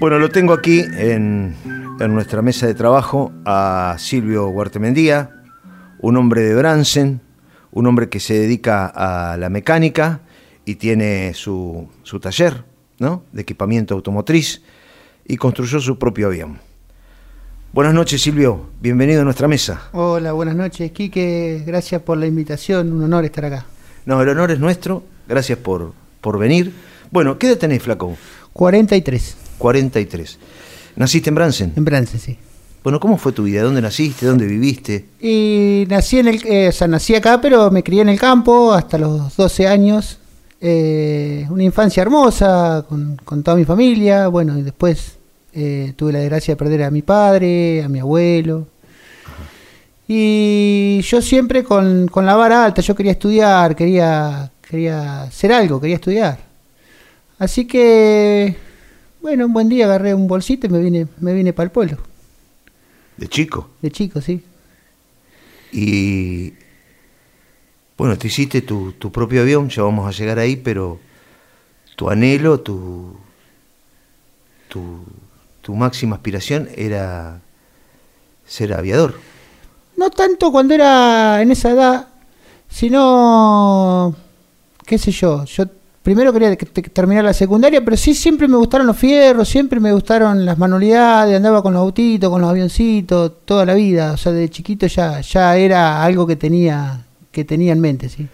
Bueno, lo tengo aquí en, en nuestra mesa de trabajo a Silvio Guartemendía, un hombre de Bransen, un hombre que se dedica a la mecánica y tiene su, su taller ¿no? de equipamiento automotriz y construyó su propio avión. Buenas noches, Silvio. Bienvenido a nuestra mesa. Hola, buenas noches, Quique. Gracias por la invitación. Un honor estar acá. No, el honor es nuestro. Gracias por, por venir. Bueno, ¿qué edad tenés, Flaco? 43. 43. ¿Naciste en Bransen? En Bransen, sí. Bueno, ¿cómo fue tu vida? ¿Dónde naciste? ¿Dónde viviste? Y nací en el, eh, o sea, nací acá, pero me crié en el campo hasta los 12 años. Eh, una infancia hermosa con, con toda mi familia. Bueno, y después eh, tuve la desgracia de perder a mi padre, a mi abuelo. Y yo siempre con, con la vara alta, yo quería estudiar, quería, quería hacer algo, quería estudiar. Así que, bueno, un buen día agarré un bolsito y me vine, me vine para el pueblo, ¿De chico? de chico, sí. Y bueno, te hiciste tu, tu propio avión, ya vamos a llegar ahí, pero tu anhelo, tu, tu, tu máxima aspiración era ser aviador. No tanto cuando era en esa edad, sino, qué sé yo, yo primero quería que- que terminar la secundaria, pero sí siempre me gustaron los fierros, siempre me gustaron las manualidades, andaba con los autitos, con los avioncitos, toda la vida, o sea, de chiquito ya, ya era algo que tenía, que tenía en mente, sí.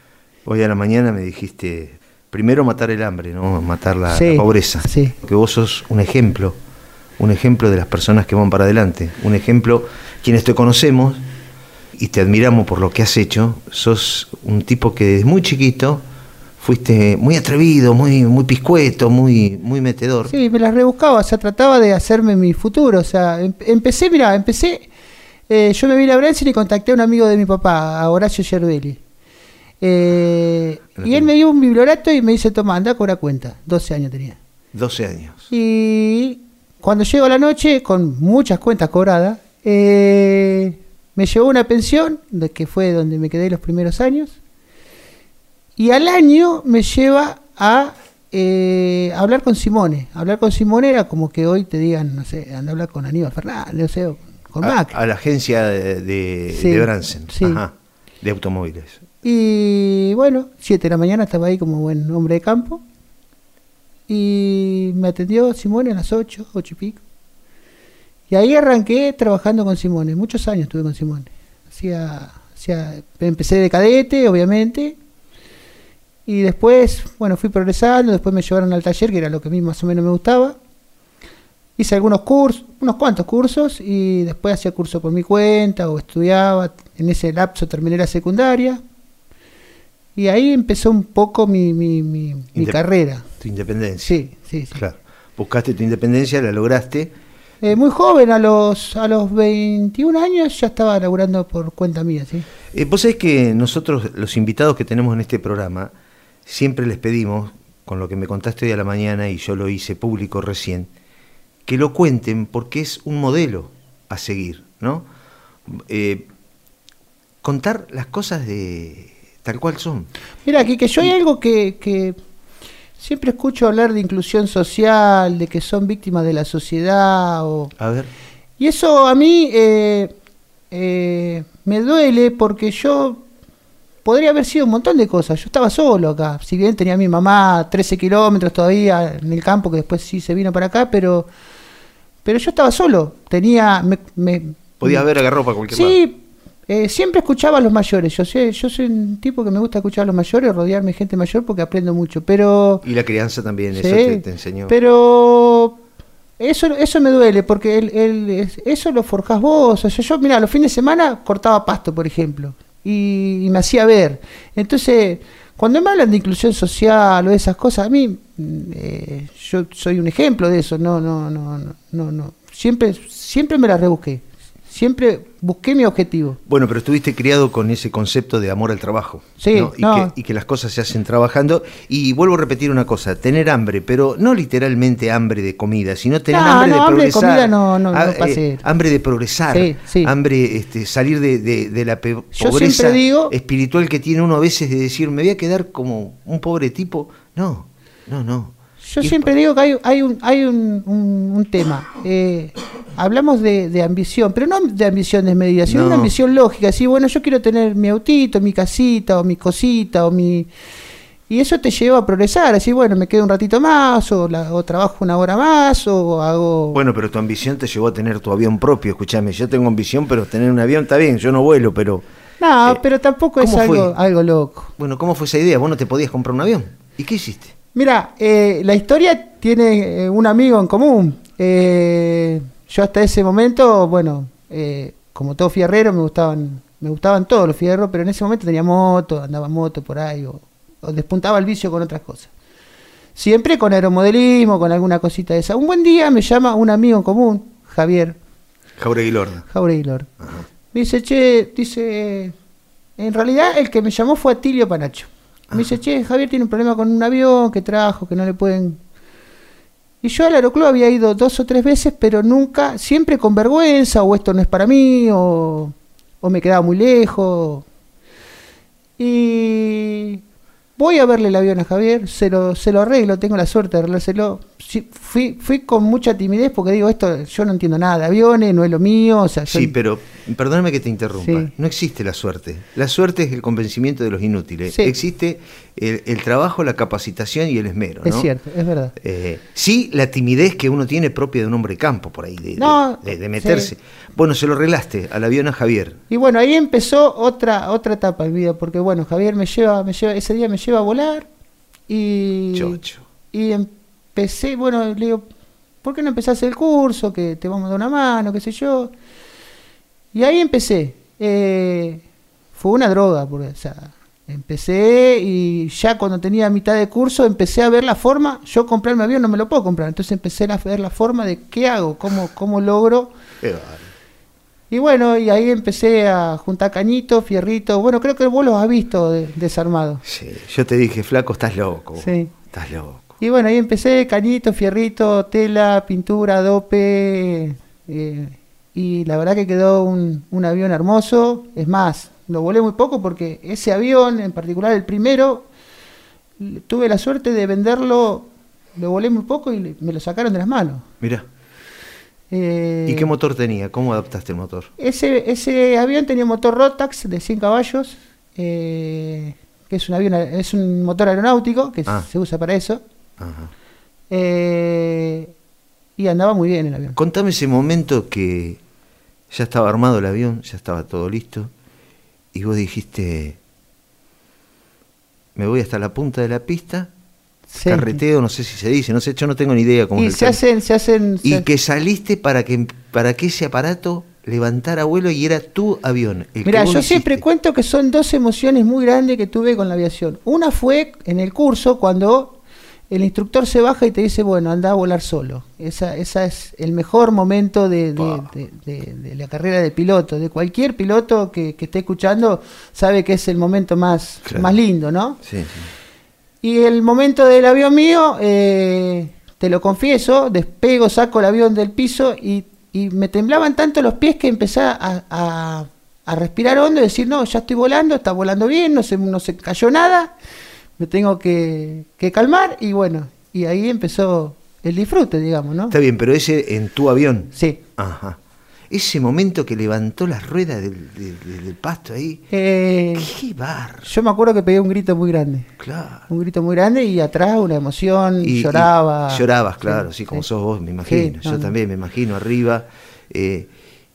Hoy a la mañana me dijiste, primero matar el hambre, ¿no? Matar la, Sí, la pobreza. sí. Que vos sos un ejemplo, un ejemplo de las personas que van para adelante, un ejemplo, quienes te conocemos y te admiramos por lo que has hecho, sos un tipo que desde muy chiquito fuiste muy atrevido, muy, muy piscueto, muy, muy metedor. Sí, me las rebuscaba, o sea, trataba de hacerme mi futuro, o sea, em- empecé, mira, empecé, eh, yo me vine a Branson y contacté a un amigo de mi papá, a Horacio Yerbelli. Eh, y él me dio un bibliorato y me dice, toma, anda, cobra cuenta, 12 años tenía. 12 años. Y cuando llego a la noche, con muchas cuentas cobradas, eh, me llevó una pensión, que fue donde me quedé los primeros años, y al año me lleva a eh, hablar con Simone. Hablar con Simone era como que hoy te digan, no sé, anda a hablar con Aníbal Fernández, o con a, Mac. a la agencia de, de, Sí, de Bransen, sí. Ajá, de automóviles. Y bueno, 7 de la mañana estaba ahí como buen hombre de campo. Y me atendió Simone a las 8, 8 y pico. Y ahí arranqué trabajando con Simone. Muchos años estuve con Simone. Hacía, hacía, empecé de cadete, obviamente. Y después, bueno, fui progresando. Después me llevaron al taller, que era lo que a mí más o menos me gustaba. Hice algunos cursos, unos cuantos cursos. Y después hacía curso por mi cuenta o estudiaba. En ese lapso terminé la secundaria. Y ahí empezó un poco mi, mi, mi, carrera. Tu independencia. Sí, sí, sí. Claro. Buscaste tu independencia, la lograste. Eh, muy joven, a los, a los 21 años ya estaba laburando por cuenta mía, ¿sí? Eh, vos sabés que nosotros, los invitados que tenemos en este programa, siempre les pedimos, con lo que me contaste hoy a la mañana y yo lo hice público recién, que lo cuenten porque es un modelo a seguir, ¿no? Eh, contar las cosas de tal cual son. Mira, aquí que yo hay algo que, que siempre escucho hablar de inclusión social, de que son víctimas de la sociedad, o... A ver, y eso a mí eh, eh, me duele porque yo podría haber sido un montón de cosas. Yo estaba solo acá, si bien tenía a mi mamá 13 kilómetros todavía en el campo, que después sí se vino para acá, pero, pero yo estaba solo. Tenía... Me, me- podías haber agarrado para cualquier lado. Sí, eh, siempre escuchaba a los mayores. Yo sé, yo soy un tipo que me gusta escuchar a los mayores, rodearme de gente mayor porque aprendo mucho. Pero, Y la crianza también, eso Sí, te, te enseñó. pero eso, eso me duele porque el, el- es- eso lo forjás vos. O sea, yo, mira, los fines de semana cortaba pasto, por ejemplo, y, y me hacía ver. Entonces, cuando me hablan de inclusión social o de esas cosas, a mí, mm, eh, yo soy un ejemplo de eso. No, no, no, no, no. Siempre, siempre me la rebusqué. Siempre busqué mi objetivo. Bueno, pero estuviste criado con ese concepto de amor al trabajo. Sí, ¿no? Y, no. Que, y que las cosas se hacen trabajando. Y vuelvo a repetir una cosa, tener hambre, pero no literalmente hambre de comida, sino tener No, hambre no, de hambre de progresar. no- no- Ah, pasé. hambre de progresar. Sí, sí. Hambre, este, salir de, de- de la Yo pobreza digo- espiritual que tiene uno a veces de decir, me voy a quedar como un pobre tipo. No, no, no. Yo siempre digo que hay, hay, un, hay un, un, tema. Eh, hablamos de, de, ambición, pero no de ambición desmedida, sino una ambición lógica. Así, bueno, yo quiero tener mi autito, mi casita, o mi cosita, o mi... Y eso te lleva a progresar, así, bueno, me quedo un ratito más, o, o trabajo una hora más, o hago... Bueno, pero tu ambición te llevó a tener tu avión propio, escúchame, yo tengo ambición, pero tener un avión está bien, yo no vuelo, pero... No, eh, pero tampoco es algo, algo loco. Bueno, ¿cómo fue esa idea? Vos no te podías comprar un avión. ¿Y qué hiciste? Mira, eh, la historia tiene eh, un amigo en común. Eh, yo hasta ese momento, bueno, como todo fierrero, me gustaban, me gustaban todos los fierros, pero en ese momento tenía moto, andaba moto por ahí, o, despuntaba el vicio con otras cosas. Siempre con aeromodelismo, con alguna cosita de esa. Un buen día me llama un amigo en común, Javier. Jauregui Lorda. Jauregui Lorda. Me dice, che, dice, en realidad el que me llamó fue Atilio Panacho. Me dice, che, Javier tiene un problema con un avión que trajo, que no le pueden... Y yo al aeroclub había ido dos o tres veces, pero nunca, siempre con vergüenza, o esto no es para mí, o, o me quedaba muy lejos. Y voy a verle el avión a Javier, se lo, se lo arreglo, tengo la suerte de arreglárselo. Fui, fui con mucha timidez porque digo, esto yo no entiendo nada de aviones, no es lo mío. O sea, sí, pero perdóname que te interrumpa. No existe la suerte. La suerte es el convencimiento de los inútiles. Existe el, trabajo, la capacitación y el esmero. Es cierto, es verdad. Eh, sí, la timidez que uno tiene propia de un hombre de campo por ahí, de, de, meterse. Bueno, se lo arreglaste al avión a Javier. Y bueno, ahí empezó otra otra etapa en vida, porque bueno, Javier me lleva, me lleva, ese día me lleva a volar y, y empecé, bueno, le digo, ¿por qué no empezás el curso? Que te vamos a dar una mano, qué sé yo. Y ahí empecé. Eh, fue una droga, porque, o sea, empecé y ya cuando tenía mitad de curso empecé a ver la forma, yo comprarme avión no me lo puedo comprar, entonces empecé a ver la forma de qué hago, cómo, cómo logro. Y bueno, y ahí empecé a juntar cañitos, fierritos. Bueno, creo que vos los has visto desarmados. Sí, yo te dije, flaco, estás loco. Sí. Estás loco. Y bueno, ahí empecé, cañitos, fierrito, tela, pintura, dope. Eh, y la verdad que quedó un, un, avión hermoso. Es más, lo volé muy poco porque ese avión, en particular el primero, tuve la suerte de venderlo, lo volé muy poco y me lo sacaron de las manos. Mira. Eh, ¿Y qué motor tenía? ¿Cómo adaptaste el motor? Ese, ese avión tenía un motor Rotax de 100 caballos, eh, que es un avión, es un motor aeronáutico que ah. se usa para eso. Eh, y andaba muy bien el avión. Contame ese momento que ya estaba armado el avión, ya estaba todo listo, y vos dijiste, me voy hasta la punta de la pista carreteo, no sé si se dice, no sé, yo no tengo ni idea cómo y se hacen, se hacen, Y que saliste para que, para que ese aparato levantara vuelo y era tu avión. Mira, yo siempre cuento que son dos emociones muy grandes que tuve con la aviación. Una fue en el curso cuando el instructor se baja y te dice, bueno, anda a volar solo. Esa, esa es el mejor momento de, de, la carrera de piloto. De cualquier piloto que, esté escuchando sabe que es el momento más, más lindo, ¿no? Sí, sí. Y el momento del avión mío, eh, te lo confieso, despego, saco el avión del piso y, me temblaban tanto los pies que empecé a, respirar hondo y decir, no, ya estoy volando, está volando bien, no se, no se cayó nada, me tengo que, que calmar y bueno, y ahí empezó el disfrute, digamos, ¿no? Está bien, pero ese en tu avión. Sí. Ajá ese momento que levantó las ruedas del, pasto ahí. Eh, ¡Qué bar! Yo me acuerdo que pegué un grito muy grande. Claro. Un grito muy grande y atrás una emoción, y, lloraba. llorabas, claro, así como sos vos, me imagino. Yo también me imagino arriba. Eh,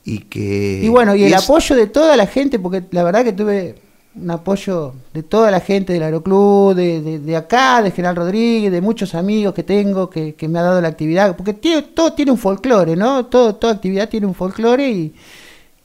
y que. Y bueno, y, el apoyo de toda la gente, porque la verdad que tuve un apoyo de toda la gente del Aeroclub, de, de, acá, de General Rodríguez, de muchos amigos que tengo que, que me ha dado la actividad, porque tiene, todo tiene un folclore, ¿no? Todo, toda actividad tiene un folclore y,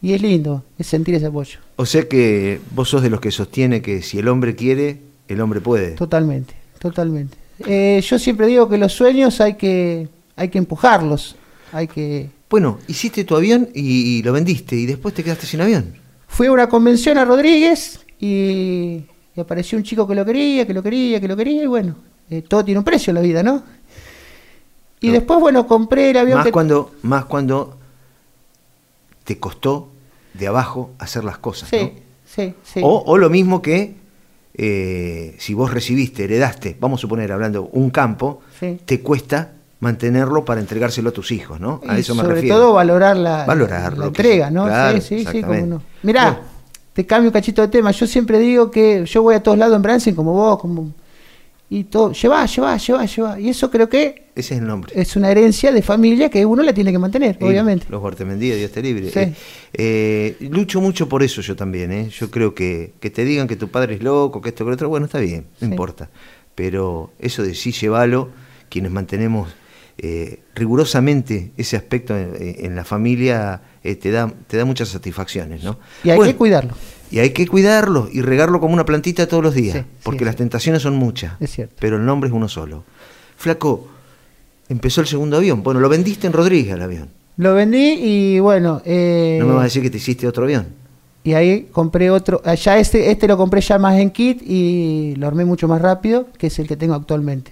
y es lindo, es sentir ese apoyo. O sea que vos sos de los que sostiene que si el hombre quiere, el hombre puede. Totalmente, totalmente. Eh, yo siempre digo que los sueños hay que, hay que empujarlos, hay que... Bueno, hiciste tu avión y lo vendiste y después te quedaste sin avión. Fui a una convención a Rodríguez y, apareció un chico que lo quería, que lo quería, que lo quería, y bueno, eh, todo tiene un precio en la vida, ¿no? Y después, bueno, compré el avión. Más, cuando, más cuando te costó de abajo hacer las cosas, sí, Sí, sí. O, lo mismo que eh, si vos recibiste, heredaste, vamos a suponer, hablando, un campo, Sí. te cuesta mantenerlo para entregárselo a tus hijos, ¿no? A Y eso me sobre refiero. todo valorar la, entrega, ¿no? claro, sí, sí, sí, exactamente. no. Mirá, Bueno. Te cambio un cachito de tema. Yo siempre digo que yo voy a todos lados en Branson como vos, como y todo, lleva, lleva, lleva, lleva. Y eso creo que Ese es el nombre. es una herencia de familia que uno la tiene que mantener, Y obviamente. Los Guartemendía, Dios te libre. Sí. Eh, eh, lucho mucho por eso yo también. ¿eh? Yo creo que, que te digan que tu padre es loco, que esto, que lo otro, bueno, está bien, no Sí. importa. Pero eso de sí llevalo, quienes mantenemos eh, rigurosamente ese aspecto en, en la familia, eh, te, da, te da muchas satisfacciones. ¿no? Y hay Bueno, que cuidarlo, Y hay que cuidarlo y regarlo como una plantita todos los días, Sí, sí, porque las tentaciones son muchas. es cierto. Pero el nombre es uno solo. Flaco, empezó el segundo avión. Bueno, lo vendiste en Rodríguez el avión. Lo vendí y bueno, eh, No me vas a decir que te hiciste otro avión. y ahí compré otro. Allá este, este lo compré ya más en kit y lo armé mucho más rápido, que es el que tengo actualmente.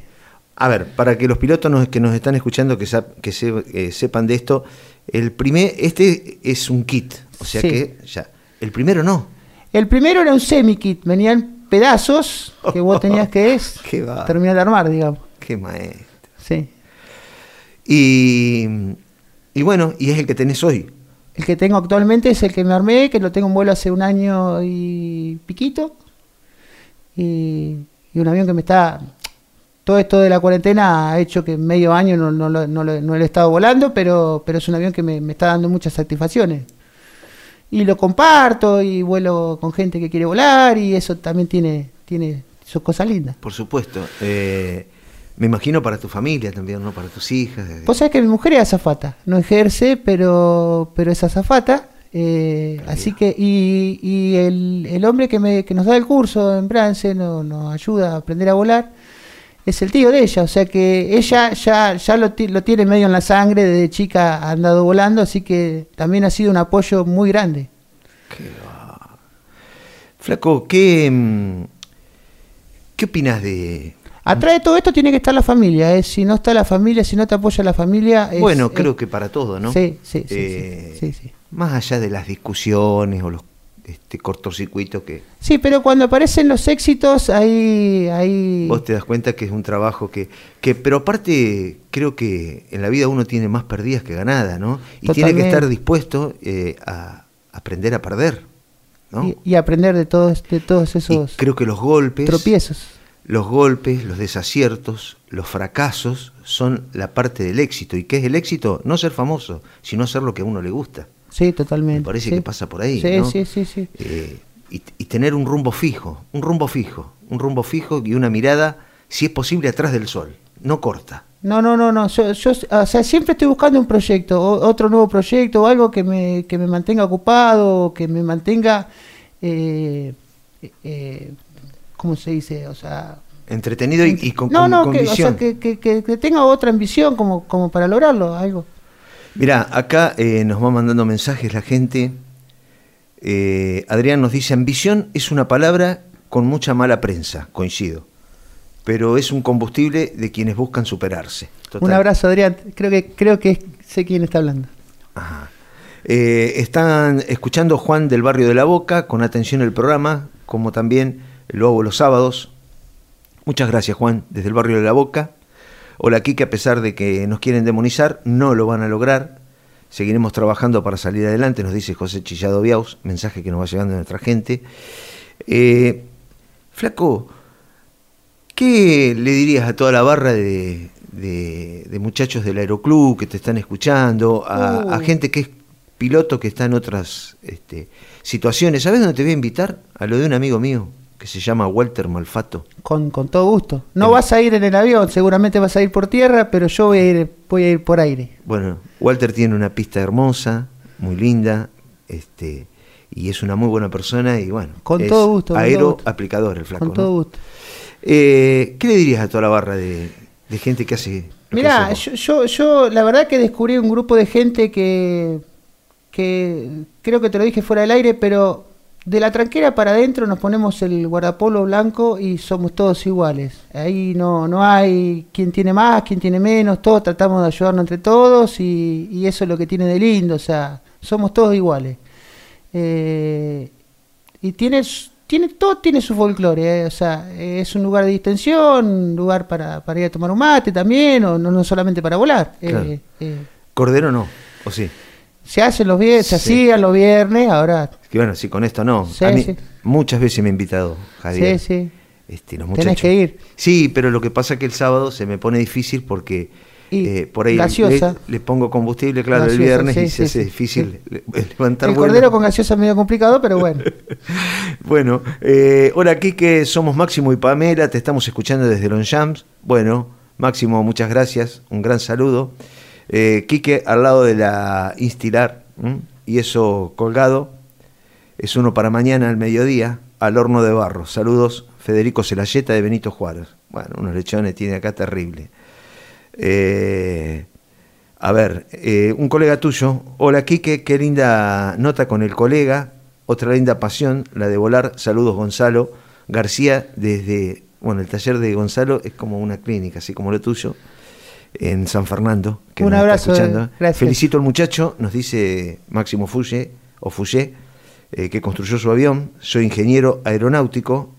A ver, para que los pilotos nos- que nos están escuchando que, sap- que se- eh, sepan de esto, el primer, este es un kit, o sea Sí. que ya. El primero no. El primero era un semi-kit, venían pedazos que vos tenías que es, terminar de armar, digamos. Qué maestro. Sí. Y, y bueno, y es el que tenés hoy. El que tengo actualmente es el que me armé, que lo tengo en vuelo hace un año y piquito. Y, y un avión que me está... Todo esto de la cuarentena ha hecho que medio año no, no, no no lo he estado volando, pero, pero es un avión que me, me está dando muchas satisfacciones. Y lo comparto y vuelo con gente que quiere volar y eso también tiene, tiene sus cosas lindas. Por supuesto. Eh, me imagino para tu familia también, ¿no? Para tus hijas. Vos sabés que mi mujer es azafata, no ejerce, pero, pero es azafata. eh, así que, y, y el, el hombre que, me, que nos da el curso en Brance, no- nos ayuda a aprender a volar, es el tío de ella. O sea que ella ya, ya lo, ti- lo tiene medio en la sangre, desde chica ha andado volando, así que también ha sido un apoyo muy grande. Qué va. Flaco, ¿qué, mm, ¿qué opinas de, Atrás de todo esto tiene que estar la familia. eh, Si no está la familia, si no te apoya la familia. es- bueno, es- creo que para todo, ¿no? Sí, sí, sí, Eh, sí, sí, sí. Más allá de las discusiones o los este, cortocircuitos que Sí, pero cuando aparecen los éxitos, ahí, ahí vos te das cuenta que es un trabajo que, que, pero aparte creo que en la vida uno tiene más perdidas que ganadas, ¿no? Y tiene que estar dispuesto eh, a aprender a perder, ¿no? y, y aprender de todos, de todos Y esos creo que los golpes, tropiezos. los golpes, los desaciertos, los fracasos son la parte del éxito. ¿Y qué es el éxito? No ser famoso, sino hacer lo que a uno le gusta. Sí, totalmente. Me parece sí. que pasa por ahí. Sí, ¿no? sí, sí, sí. Eh, y, y tener un rumbo fijo, un rumbo fijo, un rumbo fijo y una mirada, si es posible, atrás del sol, no corta. No, no, no, no. Yo, yo, o sea, siempre estoy buscando un proyecto, otro nuevo proyecto, o algo que me, que me mantenga ocupado, que me mantenga, eh, eh, ¿cómo se dice? O sea, Entretenido y, y con, no, con- no, con que, o sea, visión. que, que, que- que tenga otra ambición como, como para lograrlo, algo. Mirá, acá eh, nos va mandando mensajes la gente. Eh, Adrián nos dice, ambición es una palabra con mucha mala prensa, coincido. Pero es un combustible de quienes buscan superarse. Total. Un abrazo, Adrián. Creo que, creo que sé quién está hablando. Ajá. Eh, están escuchando Juan del Barrio de la Boca con atención el programa, como también lo hago los sábados. Muchas gracias Juan, desde el Barrio de la Boca. Hola Kike, a pesar de que nos quieren demonizar, no lo van a lograr. Seguiremos trabajando para salir adelante, nos dice José Chillado Biaus, mensaje que nos va llegando de nuestra gente. Eh, flaco, ¿qué le dirías a toda la barra de, de- de muchachos del aeroclub que te están escuchando, a, a gente que es piloto que está en otras este, situaciones? ¿Sabes dónde te voy a invitar? A lo de un amigo mío que se llama Walter Malfato. Con, con todo gusto. No vas a ir en el avión, seguramente vas a ir por tierra, pero yo voy a ir, voy a ir por aire. Bueno, Walter tiene una pista hermosa, muy linda, este, y es una muy buena persona y bueno, Con es todo gusto, con todo Aero gusto. aplicador el flaco. con todo ¿no? gusto. Eh, ¿Qué le dirías a toda la barra de, de gente que hace? que Mirá, vos? yo, yo, yo la verdad que descubrí un grupo de gente que, que creo que te lo dije fuera del aire, pero de la tranquera para adentro nos ponemos el guardapolo blanco y somos todos iguales. Ahí no, no hay quien tiene más, quien tiene menos, todos tratamos de ayudarnos entre todos y, y eso es lo que tiene de lindo, o sea, somos todos iguales. Eh, y tiene, tiene todo tiene su folclore, eh, o sea, es un lugar de distensión, un lugar para, para ir a tomar un mate también, o no, no solamente para volar. Claro. Eh, eh, Cordero no, o sí. Se hacen los viernes, se Sí. hacían los viernes, ahora Que bueno, sí, con esto no. Sí, a mí sí. muchas veces me ha invitado Javier. sí, sí. Este, los Tenés que ir. Sí, pero lo que pasa es que el sábado se me pone difícil porque Y eh, por ahí le, gaseosa. le pongo combustible, claro, el Gaseosa, viernes sí, y se hace difícil le- levantar El cordero con gaseosa es medio complicado, pero bueno. Bueno, eh, hola Quique, somos Máximo y Pamela, te estamos escuchando desde Longchamps. Bueno, Máximo, muchas gracias, un gran saludo. Eh, Quique al lado de la Instilar, y eso colgado, es uno para mañana al mediodía, al horno de barro. Saludos, Federico Celayeta de Benito Juárez. Bueno, unos lechones tiene acá terrible. Eh, a ver, eh, un colega tuyo, hola Quique, qué linda nota con el colega, otra linda pasión, la de volar, saludos Gonzalo García desde, bueno, el taller de Gonzalo es como una clínica, así como lo tuyo, en San Fernando, que Un nos está abrazo, escuchando. gracias. Felicito al muchacho, nos dice Máximo Fuye, o Fuyé, eh, que construyó su avión, soy ingeniero aeronáutico,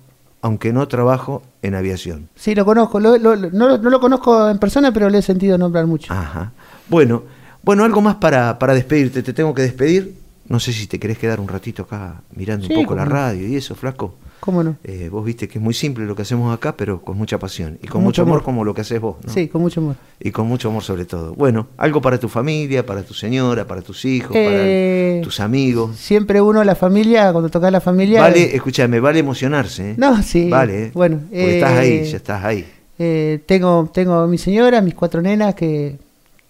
aunque no trabajo en aviación. Sí, lo conozco, lo- lo- lo- no, no lo conozco en persona, pero le he sentido nombrar mucho. Ajá. Bueno, bueno, algo más para, para despedirte. Te tengo que despedir. No sé si te querés quedar un ratito acá mirando Sí, un poco la no. radio y eso, flaco. ¿Cómo no? Eh, vos viste que es muy simple lo que hacemos acá, pero con mucha pasión y con, Con mucho amor, amor. como lo que haces vos. ¿no? Sí, con mucho amor. Y con mucho amor sobre todo. Bueno, algo para tu familia, para tu señora, para tus hijos, Eh, para tus amigos. Siempre uno, la familia, cuando toca la familia. Vale, escúchame, vale emocionarse. ¿eh? No, sí. Vale, ¿eh? Bueno, Porque estás eh, ahí, ya estás ahí. Eh, tengo, tengo a mi señora, mis cuatro nenas, que,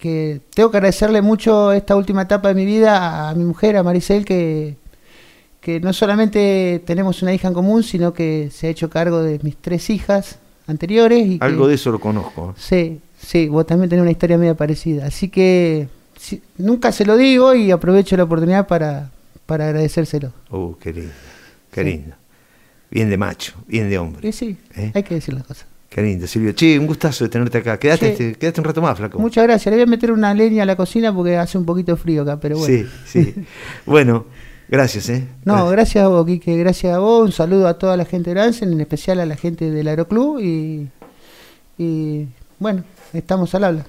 que tengo que agradecerle mucho esta última etapa de mi vida a mi mujer, a Maricel, que, que no solamente tenemos una hija en común, sino que se ha hecho cargo de mis tres hijas anteriores. Y que- Algo de eso lo conozco. Sí, sí, vos también tenés una historia media parecida. Así que sí, nunca se lo digo y aprovecho la oportunidad para, para agradecérselo. Uh, qué lindo, qué Sí. lindo. Bien de macho, bien de hombre. Y sí, ¿Eh? hay que decir las cosas. Qué lindo, Silvio. Che, un gustazo de tenerte acá. Quédate, Sí. este- quédate un rato más, flaco. Muchas gracias. Le voy a meter una leña a la cocina porque hace un poquito frío acá, pero bueno. Sí, sí. bueno, gracias, ¿eh? No, gracias a vos, Quique, gracias a vos. Un saludo a toda la gente de Bransen, en especial a la gente del Aeroclub y, y bueno, estamos al habla.